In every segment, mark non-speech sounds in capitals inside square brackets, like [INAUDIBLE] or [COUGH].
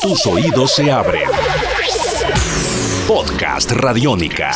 Tus oídos se abren. Podcast Radiónica.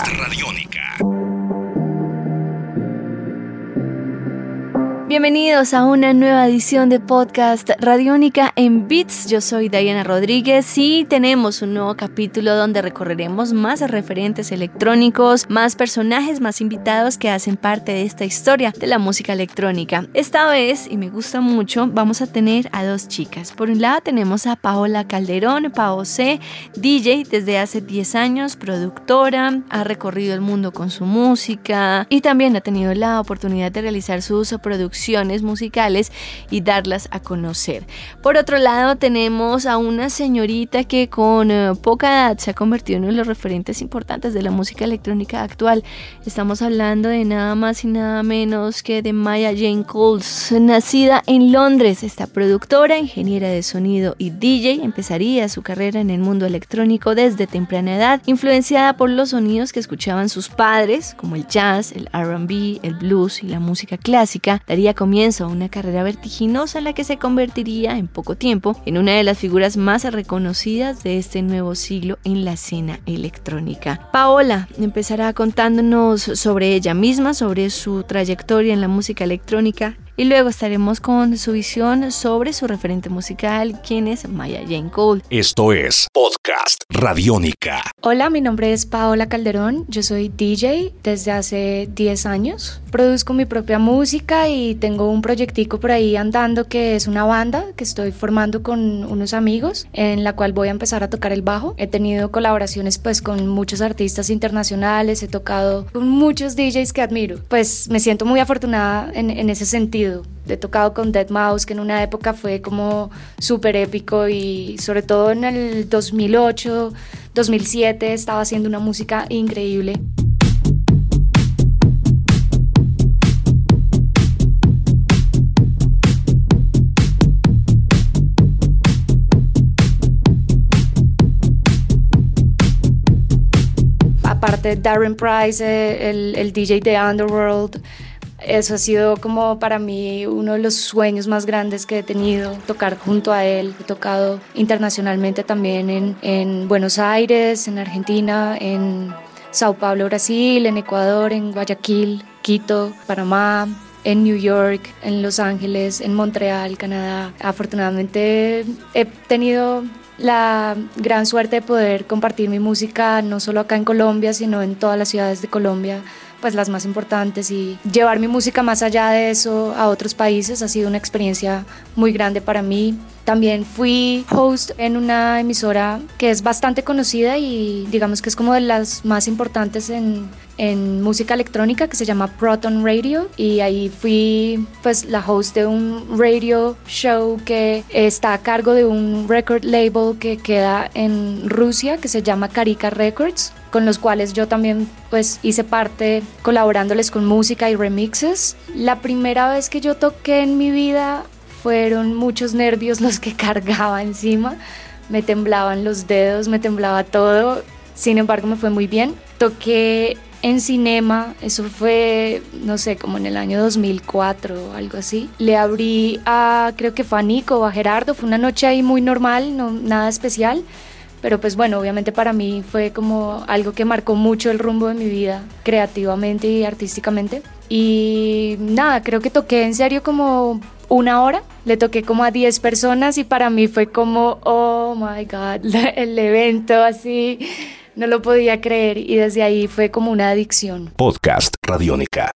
Bienvenidos a una nueva edición de podcast Radiónica en Beats. Yo soy Diana Rodríguez y tenemos un nuevo capítulo donde recorreremos más referentes electrónicos, más personajes, más invitados que hacen parte de esta historia de la música electrónica. Esta vez, y me gusta mucho, vamos a tener a dos chicas. Por un lado tenemos a Paola Calderón, Pao C, DJ desde hace 10 años, productora, ha recorrido el mundo con su música y también ha tenido la oportunidad de realizar sus producciones musicales y darlas a conocer. Por otro lado, tenemos a una señorita que con eh, poca edad se ha convertido en uno de los referentes importantes de la música electrónica actual. Estamos hablando de nada más y nada menos que de Maya Jane Coles, nacida en Londres. Esta productora, ingeniera de sonido y DJ empezaría su carrera en el mundo electrónico desde temprana edad, influenciada por los sonidos que escuchaban sus padres, como el jazz, el RB, el blues y la música clásica. Daría comienzo una carrera vertiginosa en la que se convertiría en poco tiempo en una de las figuras más reconocidas de este nuevo siglo en la escena electrónica. Paola empezará contándonos sobre ella misma, sobre su trayectoria en la música electrónica y luego estaremos con su visión sobre su referente musical, quien es Maya Jane Cole. Esto es Podcast Radiónica. Hola, mi nombre es Paola Calderón, yo soy DJ desde hace 10 años. Produzco mi propia música y tengo un proyectico por ahí andando que es una banda que estoy formando con unos amigos en la cual voy a empezar a tocar el bajo. He tenido colaboraciones pues con muchos artistas internacionales, he tocado con muchos DJs que admiro. Pues me siento muy afortunada en, en ese sentido He tocado con Dead Mouse, que en una época fue como súper épico y sobre todo en el 2008, 2007 estaba haciendo una música increíble. Aparte Darren Price, eh, el, el DJ de Underworld, eso ha sido como para mí uno de los sueños más grandes que he tenido, tocar junto a él. He tocado internacionalmente también en, en Buenos Aires, en Argentina, en Sao Paulo, Brasil, en Ecuador, en Guayaquil, Quito, Panamá, en New York, en Los Ángeles, en Montreal, Canadá. Afortunadamente he tenido la gran suerte de poder compartir mi música no solo acá en Colombia, sino en todas las ciudades de Colombia pues las más importantes y llevar mi música más allá de eso a otros países ha sido una experiencia muy grande para mí. También fui host en una emisora que es bastante conocida y digamos que es como de las más importantes en, música electrónica que se llama Proton Radio y ahí fui pues la host de un radio show que está a cargo de un record label que queda en Rusia que se llama Karika Records con los cuales yo también pues hice parte colaborándoles con música y remixes. La primera vez que yo toqué en mi vida fueron muchos nervios los que [LAUGHS] cargaba encima, me temblaban los dedos, me temblaba todo, sin embargo me fue muy bien. Toqué en cinema, eso fue, no sé, como en el año 2004 o algo así. Le abrí a, creo que fue a Nico o a Gerardo, fue una noche ahí muy normal, no, nada especial pero pues bueno, obviamente para mí fue como algo que marcó mucho el rumbo de mi vida creativamente y artísticamente. Y nada, creo que toqué en serio como una hora, le toqué como a 10 personas y para mí fue como, oh my god, [LAUGHS] el evento así, no lo podía creer y desde ahí fue como una adicción. Podcast Radiónica.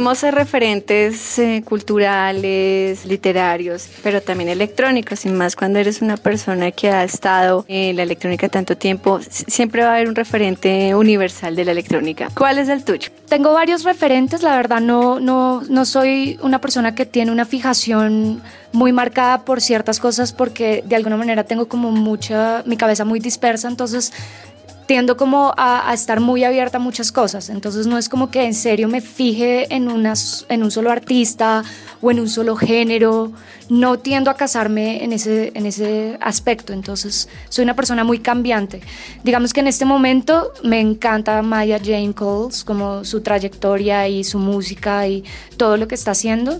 Tenemos referentes eh, culturales, literarios, pero también electrónicos, y más cuando eres una persona que ha estado en la electrónica tanto tiempo, siempre va a haber un referente universal de la electrónica. ¿Cuál es el tuyo? Tengo varios referentes, la verdad no, no, no soy una persona que tiene una fijación muy marcada por ciertas cosas porque de alguna manera tengo como mucha, mi cabeza muy dispersa, entonces tiendo como a, estar muy abierta a muchas cosas. Entonces no es como que en serio me fije en, en un solo artista o en un solo género. No tiendo a casarme en ese, en ese aspecto. Entonces soy una persona muy cambiante. Digamos que en este momento me encanta Maya Jane Coles, como su trayectoria y su música y todo lo que está haciendo.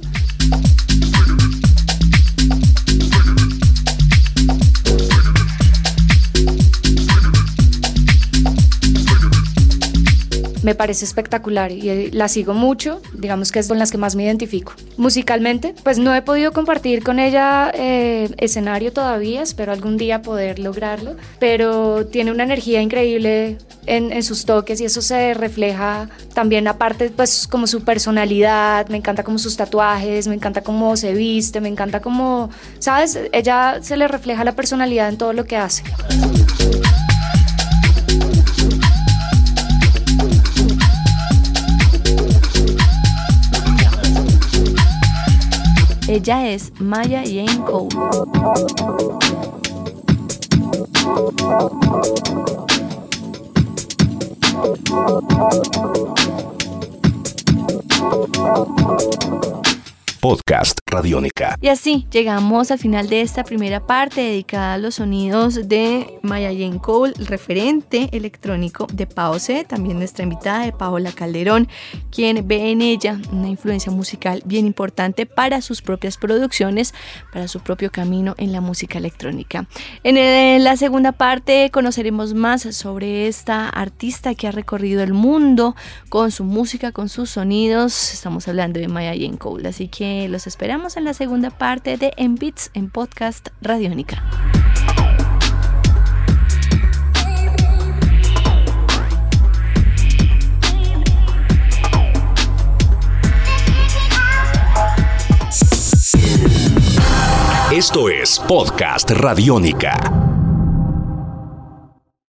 Me parece espectacular y eh, la sigo mucho, digamos que es con las que más me identifico. Musicalmente, pues no he podido compartir con ella eh, escenario todavía, espero algún día poder lograrlo, pero tiene una energía increíble en, sus toques y eso se refleja también aparte pues como su personalidad, me encanta como sus tatuajes, me encanta cómo se viste, me encanta como, ¿sabes? Ella se le refleja la personalidad en todo lo que hace. Ella es Maya Jane Cole. Podcast Radiónica. Y así llegamos al final de esta primera parte dedicada a los sonidos de Maya Jane Cole, referente electrónico de Pause, también nuestra invitada de Paola Calderón, quien ve en ella una influencia musical bien importante para sus propias producciones, para su propio camino en la música electrónica. En la segunda parte conoceremos más sobre esta artista que ha recorrido el mundo con su música, con sus sonidos. Estamos hablando de Maya Jane Cole, así que los esperamos en la segunda parte de En Beats en Podcast Radiónica. Esto es Podcast Radiónica.